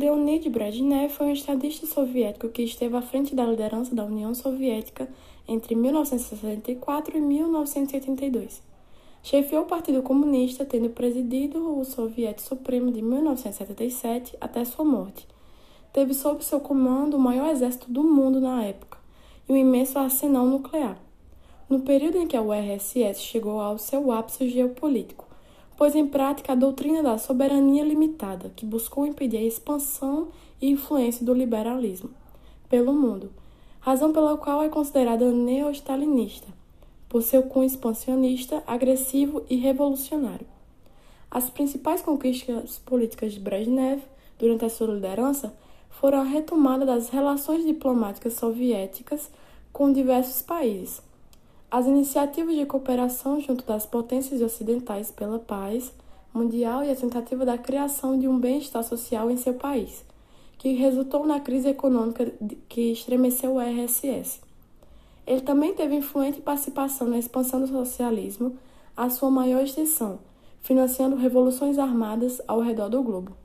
Leonid Brezhnev foi um estadista soviético que esteve à frente da liderança da União Soviética entre 1964 e 1982. Chefiou o Partido Comunista, tendo presidido o Soviético Supremo de 1977 até sua morte. Teve sob seu comando o maior exército do mundo na época e um imenso arsenal nuclear. No período em que a URSS chegou ao seu ápice geopolítico, pôs em prática a doutrina da soberania limitada, que buscou impedir a expansão e influência do liberalismo pelo mundo, razão pela qual é considerada neo-stalinista por seu cunho expansionista, agressivo e revolucionário. As principais conquistas políticas de Brezhnev durante a sua liderança foram a retomada das relações diplomáticas soviéticas com diversos países, as iniciativas de cooperação junto das potências ocidentais pela paz mundial e a tentativa da criação de um bem-estar social em seu país, que resultou na crise econômica que estremeceu o RSS. Ele também teve influente participação na expansão do socialismo à sua maior extensão, financiando revoluções armadas ao redor do globo.